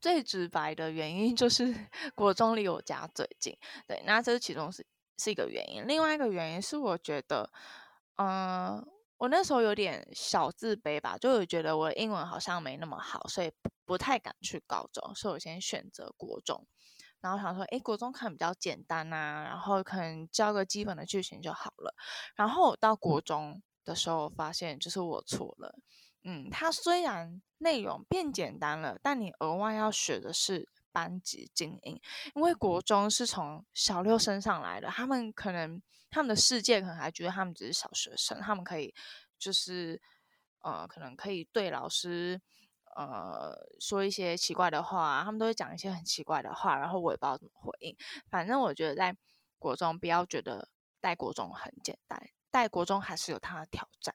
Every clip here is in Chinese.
最直白的原因就是 国中离我家最近，对，那这是其中是是一个原因。另外一个原因是我觉得，嗯，我那时候有点小自卑吧，就觉得我的英文好像没那么好，所以不太敢去高中，所以我先选择国中。然后想说，哎，国中可能比较简单呐，然后可能教个基本的句型就好了。然后到国中的时候，发现就是我错了。嗯，它虽然内容变简单了，但你额外要学的是班级经营，因为国中是从小六升上来的，他们可能他们的世界可能还觉得他们只是小学生，他们可以就是呃，可能可以对老师。呃，说一些奇怪的话，他们都会讲一些很奇怪的话，然后我也不知道怎么回应。反正我觉得在国中不要觉得带国中很简单，带国中还是有它的挑战，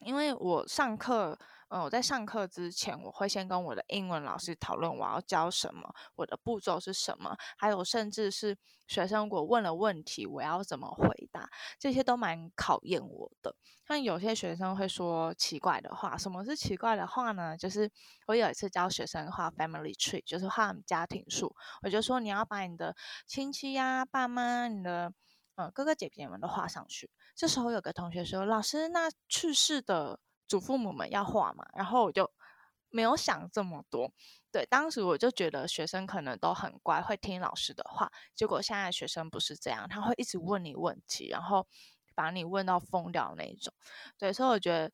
因为我上课。嗯，我在上课之前，我会先跟我的英文老师讨论我要教什么，我的步骤是什么，还有甚至是学生如果问了问题，我要怎么回答，这些都蛮考验我的。像有些学生会说奇怪的话，什么是奇怪的话呢？就是我有一次教学生画 family tree，就是画家庭树，我就说你要把你的亲戚呀、爸妈、你的嗯哥哥姐姐们都画上去。这时候有个同学说：“老师，那去世的。”祖父母们要画嘛，然后我就没有想这么多。对，当时我就觉得学生可能都很乖，会听老师的话。结果现在学生不是这样，他会一直问你问题，然后把你问到疯掉那一种。对，所以我觉得，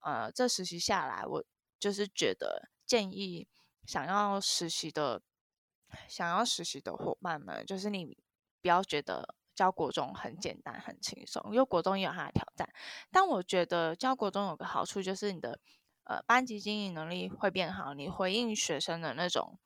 呃，这实习下来，我就是觉得建议想要实习的、想要实习的伙伴们，就是你不要觉得。教国中很简单很轻松，因为国中也有它的挑战。但我觉得教国中有个好处，就是你的呃班级经营能力会变好，你回应学生的那种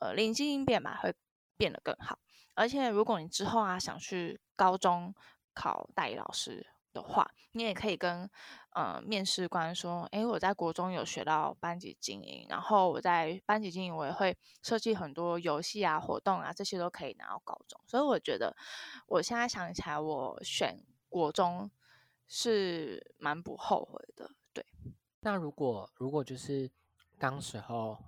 呃灵机应变吧，会变得更好。而且如果你之后啊想去高中考代理老师的话，你也可以跟。呃，面试官说：“诶，我在国中有学到班级经营，然后我在班级经营，我也会设计很多游戏啊、活动啊，这些都可以拿到高中。所以我觉得，我现在想起来，我选国中是蛮不后悔的。对，那如果如果就是当时候，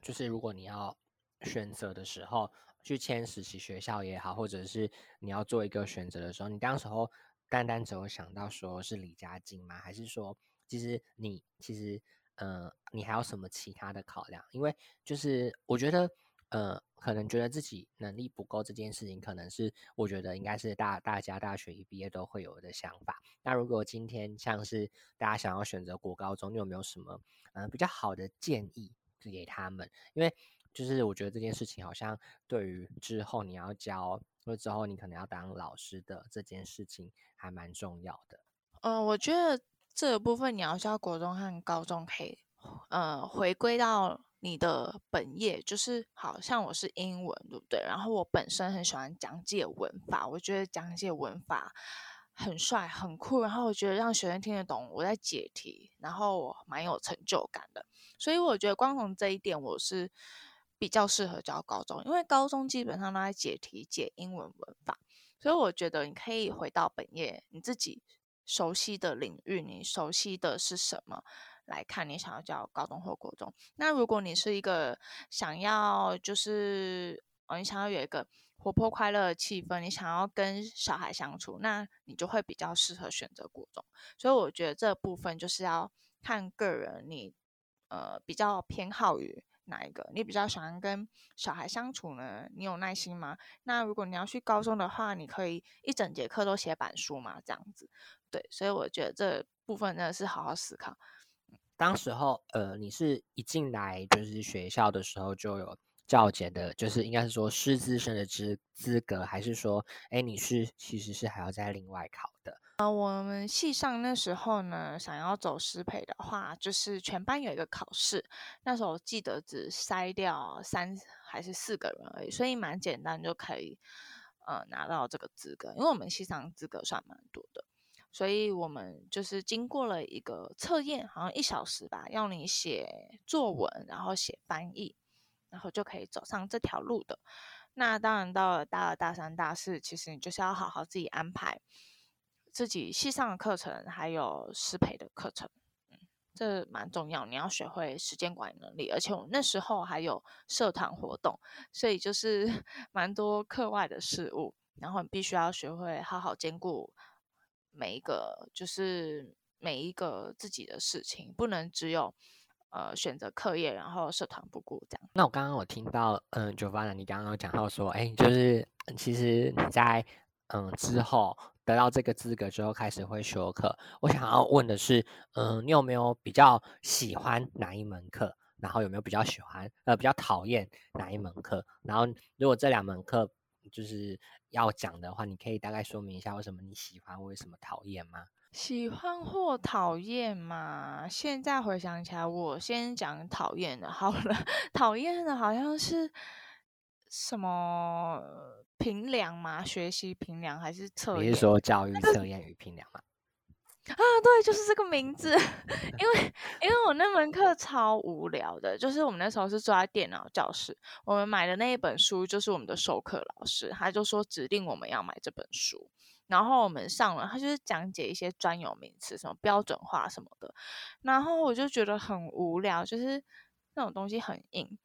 就是如果你要选择的时候，去签实习学校也好，或者是你要做一个选择的时候，你当时候。”单单只有想到说是离家近吗？还是说，其实你其实，呃，你还有什么其他的考量？因为就是我觉得，呃，可能觉得自己能力不够这件事情，可能是我觉得应该是大大家大学一毕业都会有的想法。那如果今天像是大家想要选择国高中，你有没有什么嗯比较好的建议给他们？因为就是我觉得这件事情好像对于之后你要教，或之后你可能要当老师的这件事情还蛮重要的。嗯，我觉得这个部分你要教国中和高中可以，呃，回归到你的本业，就是好像我是英文，对不对？然后我本身很喜欢讲解文法，我觉得讲解文法很帅很酷，然后我觉得让学生听得懂我在解题，然后我蛮有成就感的。所以我觉得光从这一点，我是。比较适合教高中，因为高中基本上都在解题、解英文文法，所以我觉得你可以回到本业，你自己熟悉的领域，你熟悉的是什么来看你想要教高中或国中。那如果你是一个想要就是哦，你想要有一个活泼快乐的气氛，你想要跟小孩相处，那你就会比较适合选择国中。所以我觉得这部分就是要看个人，你呃比较偏好于。哪一个你比较喜欢跟小孩相处呢？你有耐心吗？那如果你要去高中的话，你可以一整节课都写板书嘛，这样子。对，所以我觉得这部分真的是好好思考。当时候，呃，你是一进来就是学校的时候就有教检的，就是应该是说师资生的资资格，还是说，哎，你是其实是还要再另外考的？呃，我们系上那时候呢，想要走师培的话，就是全班有一个考试。那时候记得只筛掉三还是四个人而已，所以蛮简单就可以呃拿到这个资格。因为我们系上资格算蛮多的，所以我们就是经过了一个测验，好像一小时吧，要你写作文，然后写翻译，然后就可以走上这条路的。那当然到了大二、大三、大四，其实你就是要好好自己安排。自己系上的课程，还有师培的课程。这蛮重要，你要学会时间管理能力。而且我那时候还有社团活动，所以就是 蛮多课外的事物，然后你必须要学会好好兼顾每一个，就是每一个自己的事情，不能只有。呃，选择课业，然后社团不顾这样。那我刚刚我听到，嗯，Jovana，你刚刚有讲到说，哎，就是其实你在嗯之后得到这个资格之后，开始会修课。我想要问的是，嗯，你有没有比较喜欢哪一门课？然后有没有比较喜欢，呃，比较讨厌哪一门课？然后如果这两门课就是要讲的话，你可以大概说明一下为什么你喜欢，为什么讨厌吗？喜欢或讨厌嘛？现在回想起来，我先讲讨厌的好了。讨厌的好像是什么评量嘛？学习评量还是测验？你是说教育测验与评量吗？啊，对，就是这个名字。因为因为我那门课超无聊的，就是我们那时候是坐在电脑教室，我们买的那一本书就是我们的授课老师，他就说指定我们要买这本书。然后我们上了，他就是讲解一些专有名词，什么标准化什么的。然后我就觉得很无聊，就是那种东西很硬。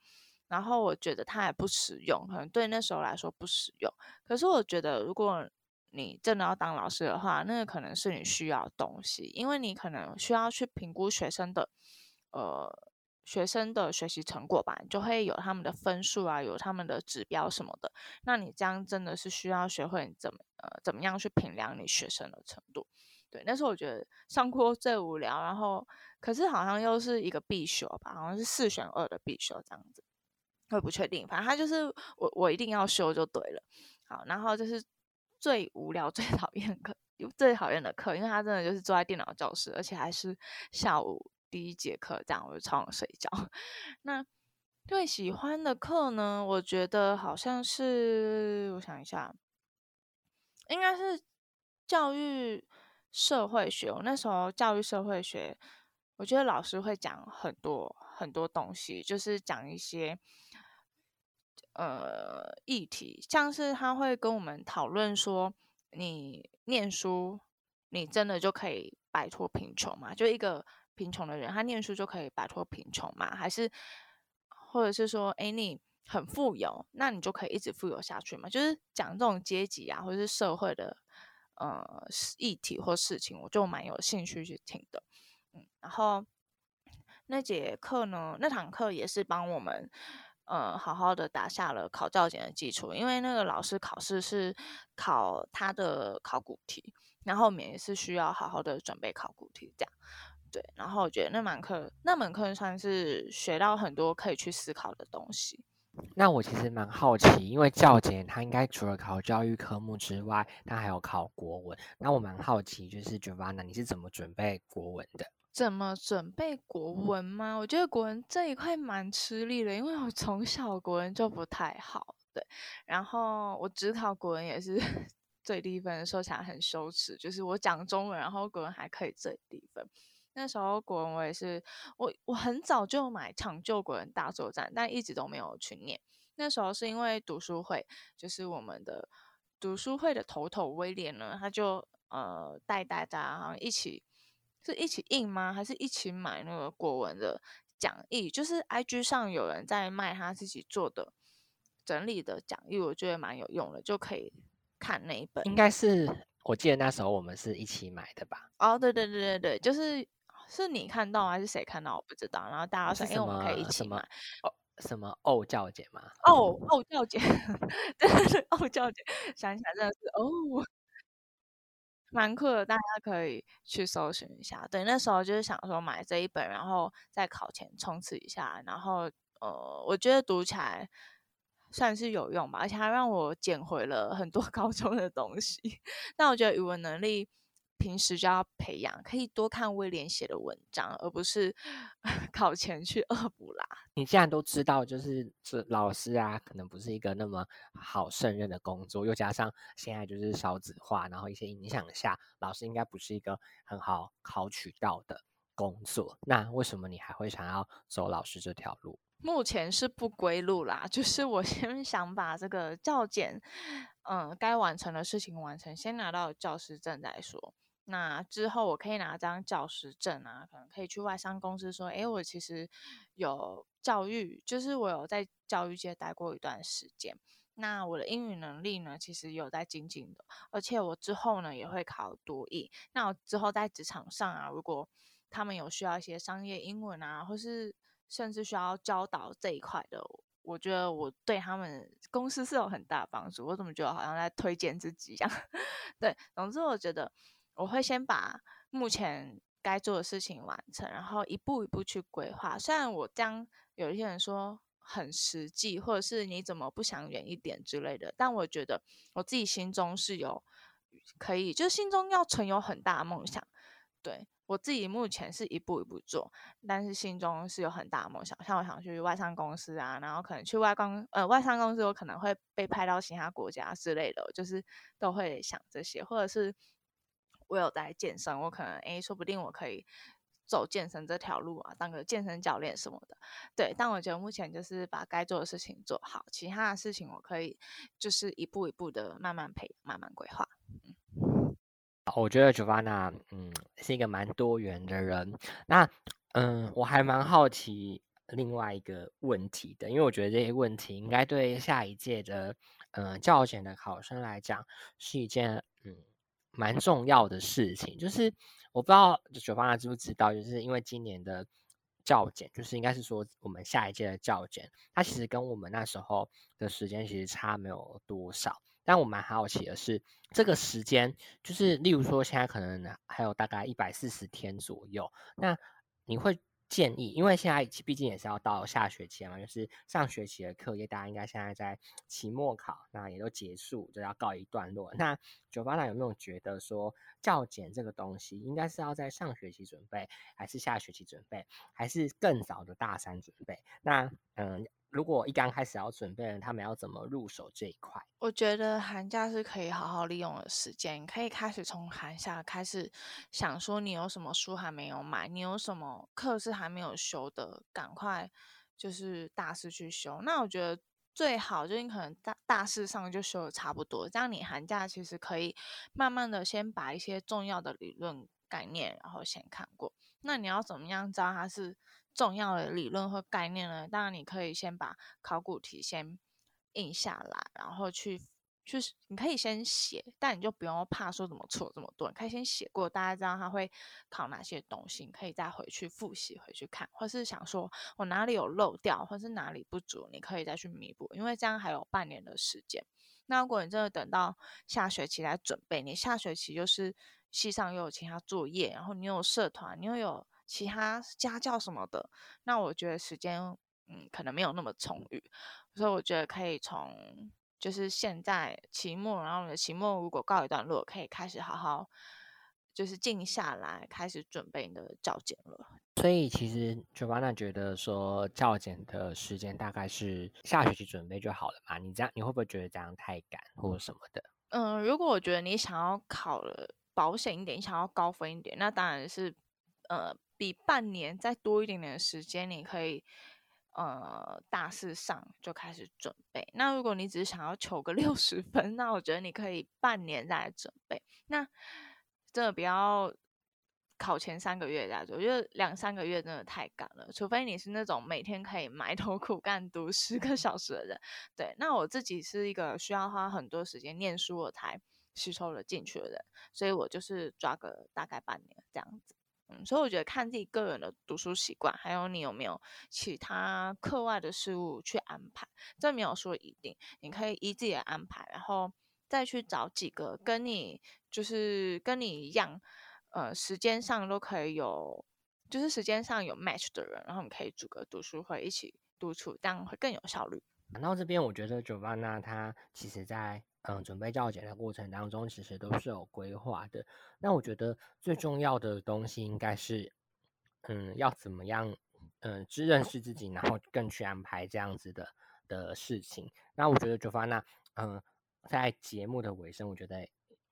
然后我觉得它也不实用，可能对那时候来说不实用。可是我觉得，如果你真的要当老师的话，那个可能是你需要的东西，因为你可能需要去评估学生的，呃。学生的学习成果吧，就会有他们的分数啊，有他们的指标什么的。那你这样真的是需要学会怎么呃怎么样去评量你学生的程度。对，那时候我觉得上课最无聊，然后可是好像又是一个必修吧，好像是四选二的必修这样子，会不确定。反正他就是我我一定要修就对了。好，然后就是最无聊、最讨厌课，最讨厌的课，因为他真的就是坐在电脑教室，而且还是下午。第一节课这样，我就超想睡觉。那最喜欢的课呢？我觉得好像是，我想一下，应该是教育社会学。我那时候教育社会学，我觉得老师会讲很多很多东西，就是讲一些呃议题，像是他会跟我们讨论说，你念书，你真的就可以摆脱贫穷吗？就一个。贫穷的人，他念书就可以摆脱贫穷吗？还是，或者是说，哎，你很富有，那你就可以一直富有下去吗？就是讲这种阶级啊，或者是社会的呃议题或事情，我就蛮有兴趣去听的。嗯，然后那节课呢，那堂课也是帮我们嗯好好的打下了考教检的基础，因为那个老师考试是考他的考古题，然后我们也是需要好好的准备考古题，这样。对，然后我觉得那门课那门课算是学到很多可以去思考的东西。那我其实蛮好奇，因为教检它应该除了考教育科目之外，它还有考国文。那我蛮好奇，就是 Jovana，你是怎么准备国文的？怎么准备国文吗？我觉得国文这一块蛮吃力的，因为我 从小国文就不太好。对，然后我只考国文也是 最低分说起来，很羞耻，就是我讲中文，然后国文还可以最低分。那时候国文我也是，我我很早就买《抢救国文大作战》，但一直都没有去念。那时候是因为读书会，就是我们的读书会的头头威廉呢，他就呃带大家好像一起是一起印吗？还是一起买那个国文的讲义？就是 IG 上有人在卖他自己做的整理的讲义，我觉得蛮有用的，就可以看那一本。应该是我记得那时候我们是一起买的吧？哦，对对对对对，就是。是你看到还是谁看到？我不知道。然后大家说：“因为我们可以一起买。”哦，什么哦教姐吗？哦哦教姐，对 对对，哦教姐，想起来真的是哦，蛮酷的，大家可以去搜寻一下。对，那时候就是想说买这一本，然后在考前冲刺一下。然后呃，我觉得读起来算是有用吧，而且还让我捡回了很多 高中的东西。那我觉得语文能力。平时就要培养，可以多看威廉写的文章，而不是 考前去恶补啦。你既然都知道，就是这老师啊，可能不是一个那么好胜任的工作，又加上现在就是少子化，然后一些影响下，老师应该不是一个很好考取到的工作。那为什么你还会想要走老师这条路？目前是不归路啦，就是我先想把这个教检，嗯，该完成的事情完成，先拿到教师证再说。那之后我可以拿张教师证啊，可能可以去外商公司说，诶，我其实有教育，就是我有在教育界待过一段时间。那我的英语能力呢，其实有在精进的，而且我之后呢也会考多译。那我之后在职场上啊，如果他们有需要一些商业英文啊，或是甚至需要教导这一块的，我觉得我对他们公司是有很大帮助。我怎么觉得好像在推荐自己一样？对，总之我觉得我会先把目前该做的事情完成，然后一步一步去规划。虽然我这样有一些人说。很实际，或者是你怎么不想远一点之类的，但我觉得我自己心中是有可以，就是心中要存有很大的梦想。对我自己目前是一步一步做，但是心中是有很大的梦想。像我想去外商公司啊，然后可能去外公呃外商公司，我可能会被派到其他国家之类的，就是都会想这些，或者是我有在健身，我可能诶，说不定我可以。走健身这条路啊，当个健身教练什么的，对。但我觉得目前就是把该做的事情做好，其他的事情我可以就是一步一步的慢慢培养、慢慢规划。嗯，我觉得 Giovanna 嗯是一个蛮多元的人。那嗯，我还蛮好奇另外一个问题的，因为我觉得这些问题应该对下一届的嗯教检的考生来讲是一件嗯蛮重要的事情，就是。我不知道九方他知不知道，就是因为今年的教检，就是应该是说我们下一届的教检，它其实跟我们那时候的时间其实差没有多少。但我蛮好奇的是，这个时间，就是例如说现在可能还有大概一百四十天左右，那你会？建议，因为现在毕竟也是要到下学期嘛，就是上学期的课业，大家应该现在在期末考，那也都结束，就要告一段落。那九八长有没有觉得说，教检这个东西，应该是要在上学期准备，还是下学期准备，还是更早的大三准备？那嗯。如果一刚开始要准备，他们要怎么入手这一块？我觉得寒假是可以好好利用的时间，可以开始从寒假开始想说你有什么书还没有买，你有什么课是还没有修的，赶快就是大四去修。那我觉得最好就你可能大大事上就修的差不多，这样你寒假其实可以慢慢的先把一些重要的理论概念然后先看过。那你要怎么样知道它是？重要的理论和概念呢？当然，你可以先把考古题先印下来，然后去去，你可以先写，但你就不用怕说怎么错这么多，你可以先写过，大家知道他会考哪些东西，你可以再回去复习回去看，或是想说我哪里有漏掉，或是哪里不足，你可以再去弥补，因为这样还有半年的时间。那如果你真的等到下学期来准备，你下学期就是系上又有其他作业，然后你有社团，你又有。其他家教什么的，那我觉得时间嗯可能没有那么充裕，所以我觉得可以从就是现在期末，然后你的期末如果告一段落，可以开始好好就是静下来，开始准备你的教检了。所以其实 Joanna 觉得说教检的时间大概是下学期准备就好了嘛？你这样你会不会觉得这样太赶或者什么的？嗯，如果我觉得你想要考了保险一点，你想要高分一点，那当然是呃。比半年再多一点点的时间，你可以呃大四上就开始准备。那如果你只是想要求个 六十分，那我觉得你可以半年再来准备。那真的不要考前三个月再做，我觉得两三个月真的太赶了。除非你是那种每天可以埋头苦干读十个小时的人。对，那我自己是一个需要花很多时间念书我才吸收了进去的人，所以我就是抓个大概半年这样子。嗯，所以我觉得看自己个人的读书习惯，还有你有没有其他课外的事物去安排，这没有说一定，你可以依自己的安排，然后再去找几个跟你就是跟你一样，呃，时间上都可以有，就是时间上有 match 的人，然后你可以组个读书会一起督促，这样会更有效率。然后这边我觉得九八那他其实在。嗯，准备教检的过程当中，其实都是有规划的。那我觉得最重要的东西应该是，嗯，要怎么样，嗯，知认识自己，然后更去安排这样子的的事情。那我觉得九发那，嗯，在节目的尾声，我觉得，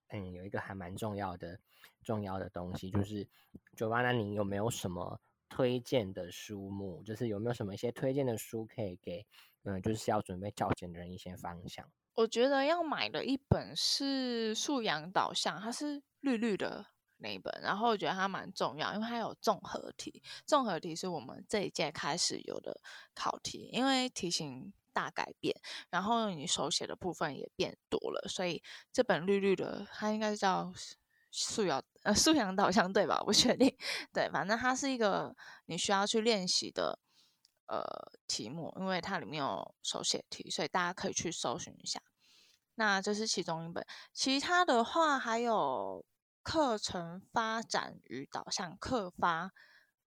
嗯，有一个还蛮重要的重要的东西，就是九发那，你有没有什么推荐的书目？就是有没有什么一些推荐的书可以给，嗯，就是要准备教检的人一些方向？我觉得要买的一本是素养导向，它是绿绿的那一本，然后我觉得它蛮重要，因为它有综合题，综合题是我们这一届开始有的考题，因为题型大改变，然后你手写的部分也变多了，所以这本绿绿的它应该叫素养呃素养导向对吧？我不确定，对，反正它是一个你需要去练习的呃题目，因为它里面有手写题，所以大家可以去搜寻一下。那这是其中一本，其他的话还有课程发展与导向课发，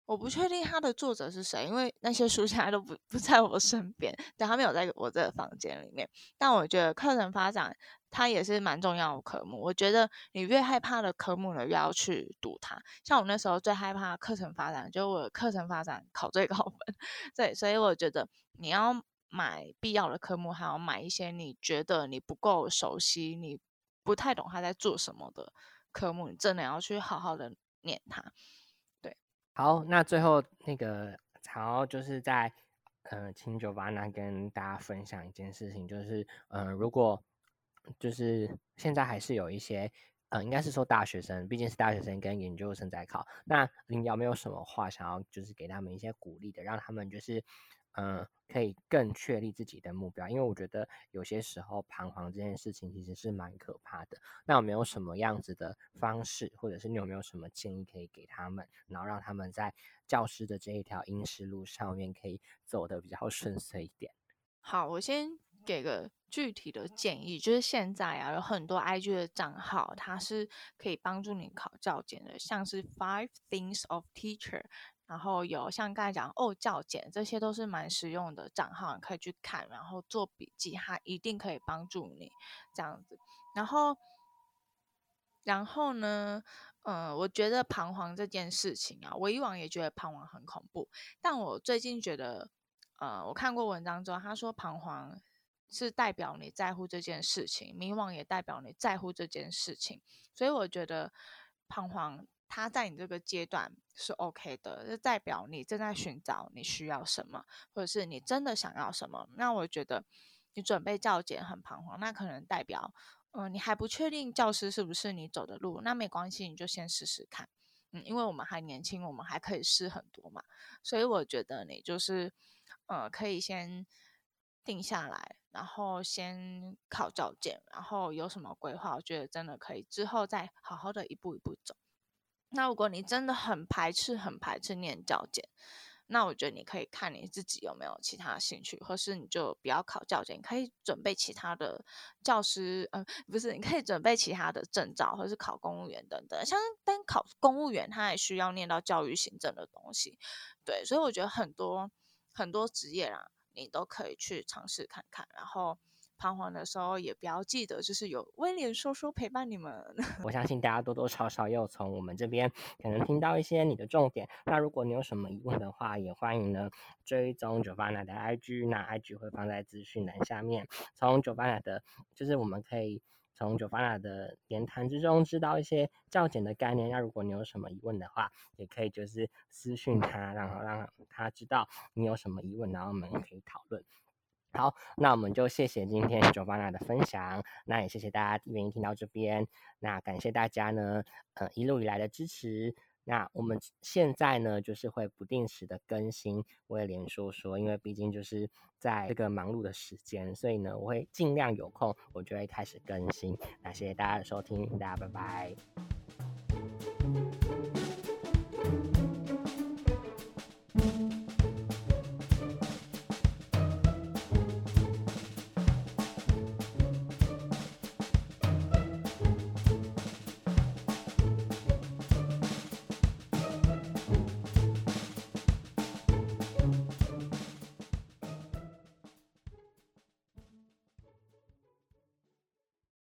我不确定它的作者是谁，因为那些书现在都不不在我身边，但，他没有在我这个房间里面。但我觉得课程发展它也是蛮重要的科目，我觉得你越害怕的科目呢，越要去读它。像我那时候最害怕课程发展，就我课程发展 考最高分，对，所以我觉得你要。买必要的科目，还要买一些你觉得你不够熟悉、你不太懂他在做什么的科目，你真的要去好好的念它。对，好，那最后那个，然后就是在呃，请九八那跟大家分享一件事情，就是呃，如果就是现在还是有一些呃，应该是说大学生，毕竟是大学生跟研究生在考，那你有没有什么话想要就是给他们一些鼓励的，让他们就是。嗯，可以更确立自己的目标，因为我觉得有些时候彷徨这件事情其实是蛮可怕的。那有没有什么样子的方式，或者是你有没有什么建议可以给他们，然后让他们在教师的这一条应试路上面可以走得比较 顺遂一点？好，我先给个具体的建议，就是现在啊有很多 IG 的账号，它是可以帮助你考教检的，像是 Five Things of Teacher。然后有像刚才讲哦教检，这些都是蛮实用的账号，你可以去看，然后做笔记，它一定可以帮助你这样子。然后，然后呢，嗯，我觉得彷徨这件事情啊，我以往也觉得彷徨很恐怖，但我最近觉得，呃，我看过文章之后，他说彷徨是代表你在乎这件事情，迷惘也代表你在乎这件事情，所以我觉得彷徨。他在你这个阶段是 OK 的，就代表你正在寻找你需要什么，或者是你真的想要什么。那我觉得你准备教检很彷徨，那可能代表，嗯，你还不确定教师是不是你走的路。那没关系，你就先试试看，嗯，因为我们还年轻，我们还可以试很多嘛。所以我觉得你就是，呃，可以先定下来，然后先考教检，然后有什么规划，我觉得真的可以之后再好好的一步一步走。那如果你真的很排斥、很排斥念教检，那我觉得你可以看你自己有没有其他兴趣，或是你就不要考教检，可以准备其他的教师，呃，不是，你可以准备其他的证照，或是考公务员等等。像单考公务员，他也需要念到教育行政的东西，对，所以我觉得很多很多职业啦，你都可以去尝试看看，然后。彷徨的时候，也不要记得，就是有威廉叔叔陪伴你们。我相信大家多多少少又从我们这边可能听到一些你的重点。那如果你有什么疑问的话，也欢迎呢追踪九八奶的 IG，那 IG 会放在资讯栏下面。从九八奶的，就是我们可以从九八奶的言谈之中知道一些较简的概念。那如果你有什么疑问的话，也可以就是私讯他，然后让他知道你有什么疑问，然后我们可以讨论。好，那我们就谢谢今天九八娜的分享，那也谢谢大家愿意听到这边，那感谢大家呢，呃，一路以来的支持。那我们现在呢，就是会不定时的更新，我也连说说，因为毕竟就是在这个忙碌的时间，所以呢，我会尽量有空，我就会开始更新。那谢谢大家的收听，大家拜拜。